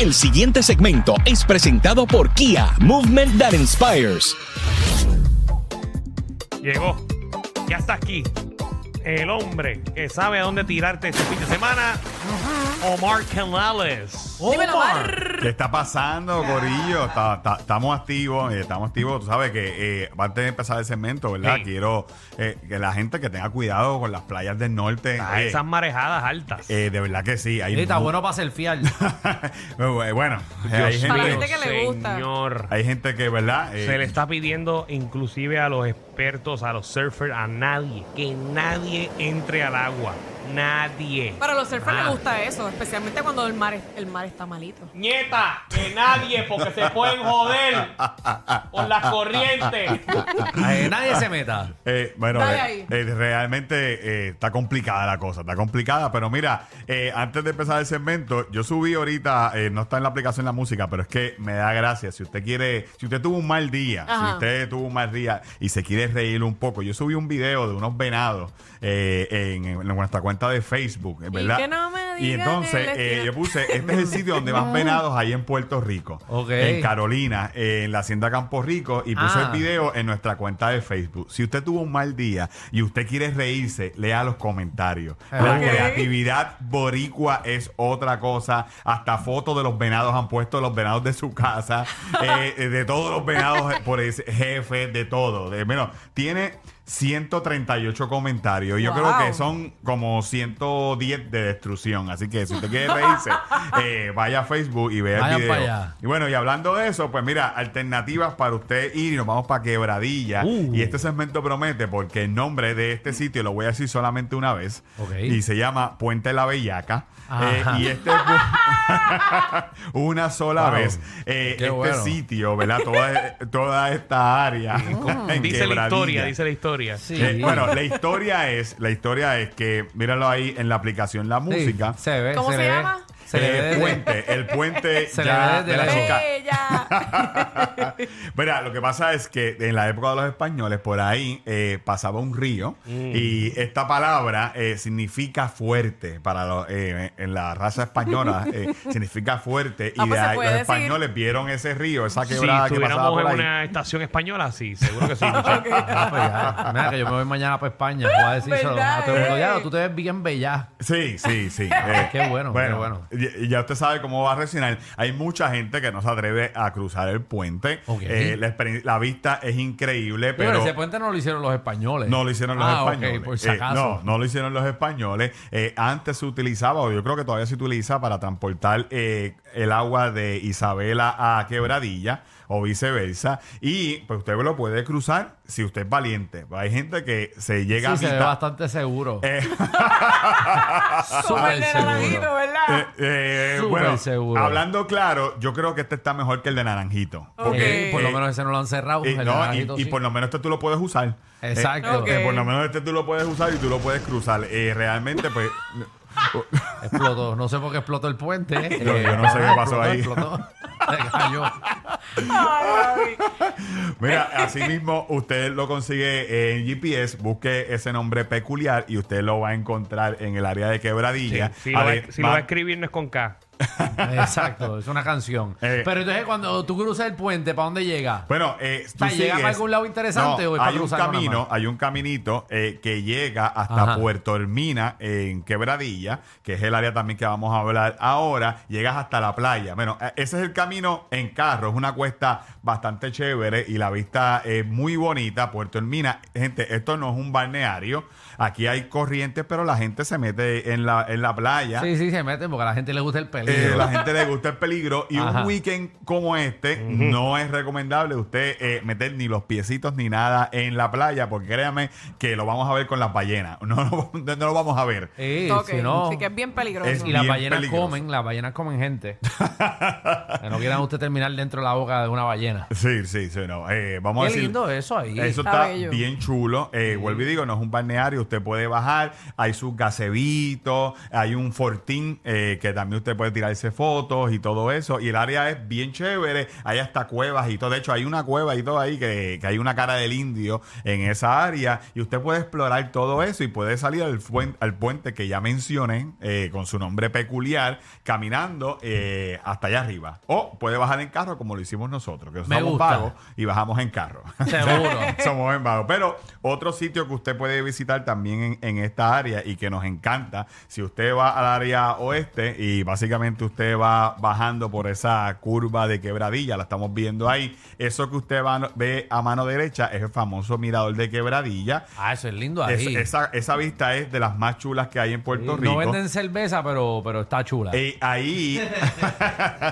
El siguiente segmento es presentado por Kia, Movement That Inspires. Llegó. Ya está aquí. El hombre que sabe a dónde tirarte este fin de semana. Omar Canales. Dímelo, Omar. ¿Qué está pasando, Corillo? Ta- ta- Estamos activos, eh, estamos activos. Tú sabes que eh, antes de empezar el segmento, ¿verdad? Sí. Quiero eh, que la gente que tenga cuidado con las playas del norte. A Oye, esas marejadas altas. eh, de verdad que sí. Hay Sí, está mu- bueno para selfiear. Eh, bueno, Dios hay, gente, Para la mío, gente que le gusta. Señor. hay gente que, ¿verdad? Eh, Se le está pidiendo inclusive a los expertos, a los surfers, a nadie, que nadie entre al agua. Nadie. Para los surfers Ah. les gusta eso, especialmente cuando el mar, es- el mar está malito. Que nadie, porque se pueden joder con las corrientes. Nadie se meta. Eh, bueno, Dale eh, ahí. eh, realmente eh, está complicada la cosa, está complicada, pero mira, eh, antes de empezar el segmento, yo subí ahorita, eh, no está en la aplicación la música, pero es que me da gracia, si usted quiere, si usted tuvo un mal día, si usted tuvo un mal día y se quiere reír un poco, yo subí un video de unos venados eh, en, en nuestra cuenta de Facebook, ¿verdad? que no me y entonces eh, yo puse, este es el sitio donde más venados hay en Puerto Rico, Ok. en Carolina, eh, en la hacienda Campo Rico, y puse Ah. el video en nuestra cuenta de Facebook. Si usted tuvo un mal día y usted quiere reírse, lea los comentarios. La Ok. creatividad boricua es otra cosa. Hasta fotos de los venados han puesto los venados de su casa, eh, eh, de todos los venados por ese jefe, de todo. De, bueno, tiene 138 comentarios. Yo Wow. creo que son como 110 de destrucción. Así que si usted quiere reírse, eh, vaya a Facebook y vea Vayan el video. para allá. Y bueno, y hablando de eso, pues mira, alternativas para usted ir y nos vamos para Quebradilla. Uh. Y este segmento promete porque el nombre de este sitio lo voy a decir solamente una vez. Ok. Y se llama Puente La Bellaca. Ajá. Eh, y este es una sola Wow. vez. Eh, Qué este bueno. sitio, ¿verdad? Toda, toda esta área. en Dice la Quebradilla. historia, dice la historia. Sí. Eh, bueno, la historia es, la historia es que, míralo ahí en la aplicación La Sí, Música. se ve. ¿Cómo se ve. llama? Se le ve Eh, desde- puente, el puente Se le ya ve de la chica. Bella. Mira, lo que pasa es que en la época de los españoles, por ahí eh, pasaba un río Mm. y esta palabra eh, significa fuerte para los, eh, en la raza española, eh, significa fuerte. Ah, y pues de se ahí los decir. españoles vieron ese río, esa Si quebrada que pasaba estuviéramos por en ahí. una estación española, sí, seguro que sí. Ah, pues ya. Mira, que yo me voy mañana para España. Voy a decir eso ¿Verdad, a todo el mundo. Ya, tú te ves bien bella. Sí, sí, sí. eh, Qué bueno, qué bueno. Y, y ya usted sabe cómo va a reaccionar. Hay mucha gente que no se atreve a cruzar el puente. Eh, la, la vista es increíble, Pero, pero... ese puente no lo hicieron los españoles. No lo hicieron los ah, españoles. ok, por si Eh, acaso. no, no lo hicieron los españoles. Eh, antes se utilizaba, o yo creo que todavía se utiliza para transportar eh, el agua de Isabela a Quebradilla o viceversa. Y pues usted lo puede cruzar si usted es valiente. Hay gente que se llega Sí, a se ve mitad- bastante seguro. Eh, Súper seguro. ¿verdad? eh, eh, Súper bueno, seguro. hablando claro, yo creo que este está mejor que el de Naranjito. Eh, por lo eh, menos ese no lo han cerrado. Eh, el no, y, naranjito y sí. por lo menos este tú lo puedes usar. Exacto. Ok. Eh, por lo menos este tú lo puedes usar y tú lo puedes cruzar. Eh, realmente, pues. Explotó. No sé por qué explotó el puente. eh, Yo- yo no sé qué pasó explotó, ahí. Explotó. Se cayó. Ay, Mira, así mismo usted lo consigue en GPS, busque ese nombre peculiar y usted lo va a encontrar en el área de Sí, quebradilla. Si, lo va, Ade- si lo va va- a escribir no es con K. Exacto, es una canción. Eh. Pero entonces cuando tú cruzas el puente, ¿para dónde llega? Bueno, eh, tú sea, ¿llega sigues- para algún lado interesante o es para hay un cruzar nada camino, más? hay un caminito eh, que llega hasta Ajá. Puerto Hermina en Quebradilla, que es el área también que vamos a hablar ahora. Llegas hasta la playa. Bueno, eh, ese es el camino en carro. Es una cuesta bastante chévere y la vista es muy bonita. Puerto Hermina, gente, esto no es un balneario. Aquí hay corrientes, pero la gente se mete en la, en la playa. Sí, sí, se meten porque a la gente le gusta el Eh, peligro. la gente le gusta el peligro y Ajá. un weekend como este no es recomendable usted eh, meter ni los piecitos ni nada en la playa porque créame que lo vamos a ver con las ballenas no, no, no lo vamos a ver Sí, Ok, si no- Así que es bien peligroso. Es Y las ballenas peligroso. comen, las ballenas comen gente. que no quieran usted terminar dentro de la boca de una ballena. sí, sí, sí no. Eh, vamos a Qué decir lindo eso ahí. Eso Está bien chulo. Eh, Vuelvo y digo, no es un balneario. Usted puede bajar. Hay sus gacebitos. Hay un fortín eh, que también usted puede tirarse fotos y todo eso. Y el área es bien chévere. Hay hasta cuevas y todo. De hecho, hay una cueva y todo ahí que, que hay una cara del indio en esa área. Y usted puede explorar todo eso y puede salir al, fuen- al puente que ya mencioné eh, con su nombre peculiar caminando eh, hasta allá arriba. O puede bajar en carro como lo hicimos nosotros, que somos vagos y bajamos en carro. Seguro. Somos en vago. Pero otro sitio que usted puede visitar también en, en esta área y que nos encanta, si usted va al área oeste y básicamente usted va bajando por esa curva de quebradilla, la estamos viendo ahí, eso que usted va- ve a mano derecha es el famoso mirador de quebradilla. Ah, eso es lindo Es- ahí. esa, esa vista es de las más chulas que hay en Puerto Sí, Rico. no venden cerveza, pero, pero está chula. Eh, ahí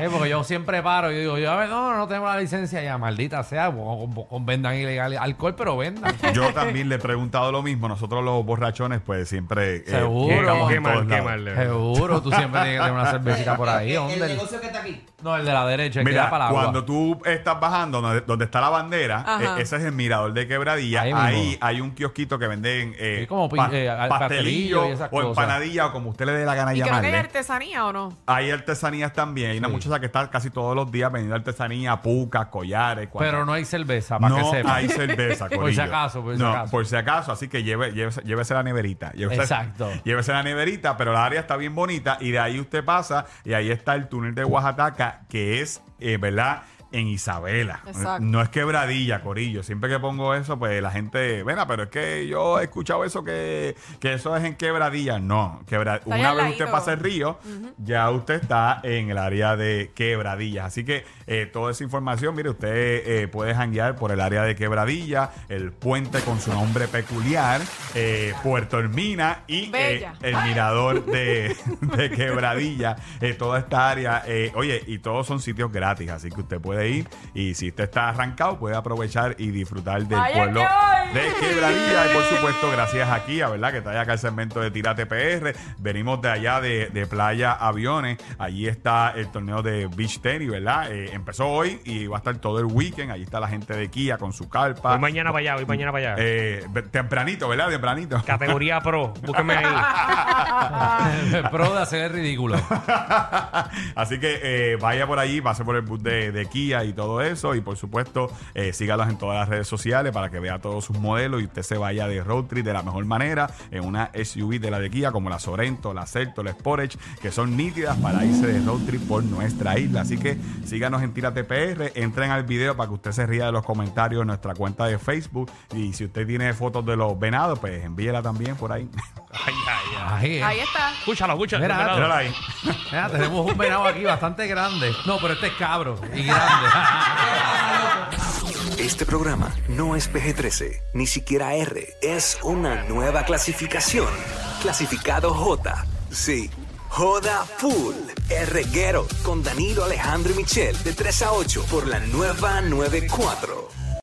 Eh, porque yo siempre paro y digo, yo, a ver, no, no tengo la licencia ya, maldita sea, con, con- con vendan ilegal alcohol, pero vendan. yo también le he preguntado lo mismo. Nosotros los borrachones, pues siempre eh, Seguro. verdad. Seguro, tú siempre tienes que tener una por ahí. ¿Dónde? El negocio que está aquí. No, el de la derecha, el que Mira, da para el agua. cuando tú estás bajando donde, donde está la bandera, Ajá. eh, ese es el mirador de quebradilla. Ahí Ahí, mismo. hay un kiosquito que venden eh, Sí, como pi- pa- eh, al- pastelillo pastelillo y esas o cosas. empanadilla o como usted le dé la gana ¿Y creo que hay llamarle. artesanía o no? Hay artesanías también. Hay una Sí. muchacha que está casi todos los días vendiendo artesanía, pucas, collares. Pero no hay cerveza, para que no sepa. hay cerveza, Por si corillo. acaso, por si No, acaso. por si acaso. Así que lleve, llévese, llévese la neverita. Llévese, Exacto. Llévese la neverita, pero la área está bien bonita y de ahí usted pasa y ahí está el túnel de Oaxaca, que es, eh, ¿verdad? En Isabela. Exacto. No es quebradilla, Corillo. Siempre que pongo eso, pues la gente, venga, pero es que yo he escuchado eso que, que eso es en quebradilla. No, quebra- una vez usted pasa el río, ya usted está en el área de quebradillas. Así que eh, toda esa información, mire, usted eh, puede janguear por el área de quebradilla, el puente con su nombre peculiar, eh, Puerto Hermina y eh, el mirador de, de quebradilla, eh, toda esta área. eh, oye, y todos son sitios gratis, así que usted puede ir y si usted está arrancado, puede aprovechar y disfrutar del Vaya pueblo que de quebradilla. Y por supuesto, gracias a Kia, ¿verdad? Que trae acá el segmento de Tirate PR. Venimos de allá de, de Playa Aviones. Allí está el torneo de Beach Tennis, ¿verdad? Eh, empezó hoy y va a estar todo el weekend. Allí está la gente de Kia con su carpa. Voy mañana para allá, voy mañana para allá. Eh, tempranito, ¿verdad? Tempranito. Categoría Pro, búsqueme ahí. Pro de hacer el ridículo. Así que eh, vaya por allí, pase por el bus de, de Kia y todo eso. Y por supuesto, eh, sígalos en todas las redes sociales para que vea todos sus modelos y usted se vaya de road trip de la mejor manera en una SUV de la de Kia, como la Sorento, la Celto, la Sportage, que son nítidas para irse de road trip por nuestra isla. Así que síganos en Tírate PR, entren al video para que usted se ría de los comentarios en nuestra cuenta de Facebook. Y si usted tiene fotos de los venados, pues envíela también por ahí. Ahí, eh. Ahí está. Escúchalo, escúchalo. Ahí. Mira, tenemos un venado aquí bastante grande. No, pero este es cabro y grande. Este programa no es PG-13, ni siquiera R. Es una nueva clasificación. Clasificado J. Sí. Joda Full. El reguero con Danilo Alejandro y Michel de 3 a 8 por la nueva 94.